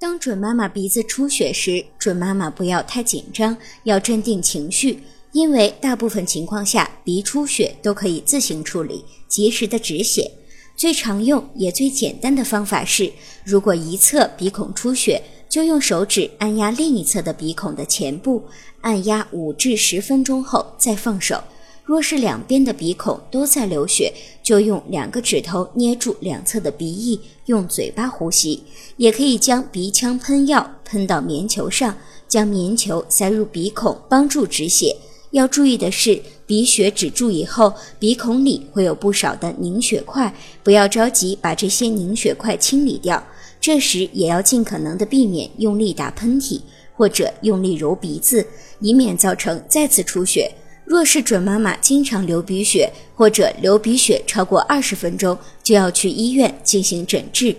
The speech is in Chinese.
当准妈妈鼻子出血时，准妈妈不要太紧张，要镇定情绪，因为大部分情况下，鼻出血都可以自行处理，及时的止血。最常用也最简单的方法是，如果一侧鼻孔出血，就用手指按压另一侧的鼻孔的前部，按压五至十分钟后再放手。若是两边的鼻孔都在流血，就用两个指头捏住两侧的鼻翼，用嘴巴呼吸。也可以将鼻腔喷药喷到棉球上，将棉球塞入鼻孔，帮助止血。要注意的是，鼻血止住以后，鼻孔里会有不少的凝血块，不要着急把这些凝血块清理掉。这时也要尽可能的避免用力打喷嚏或者用力揉鼻子，以免造成再次出血。若是准妈妈经常流鼻血，或者流鼻血超过二十分钟，就要去医院进行诊治。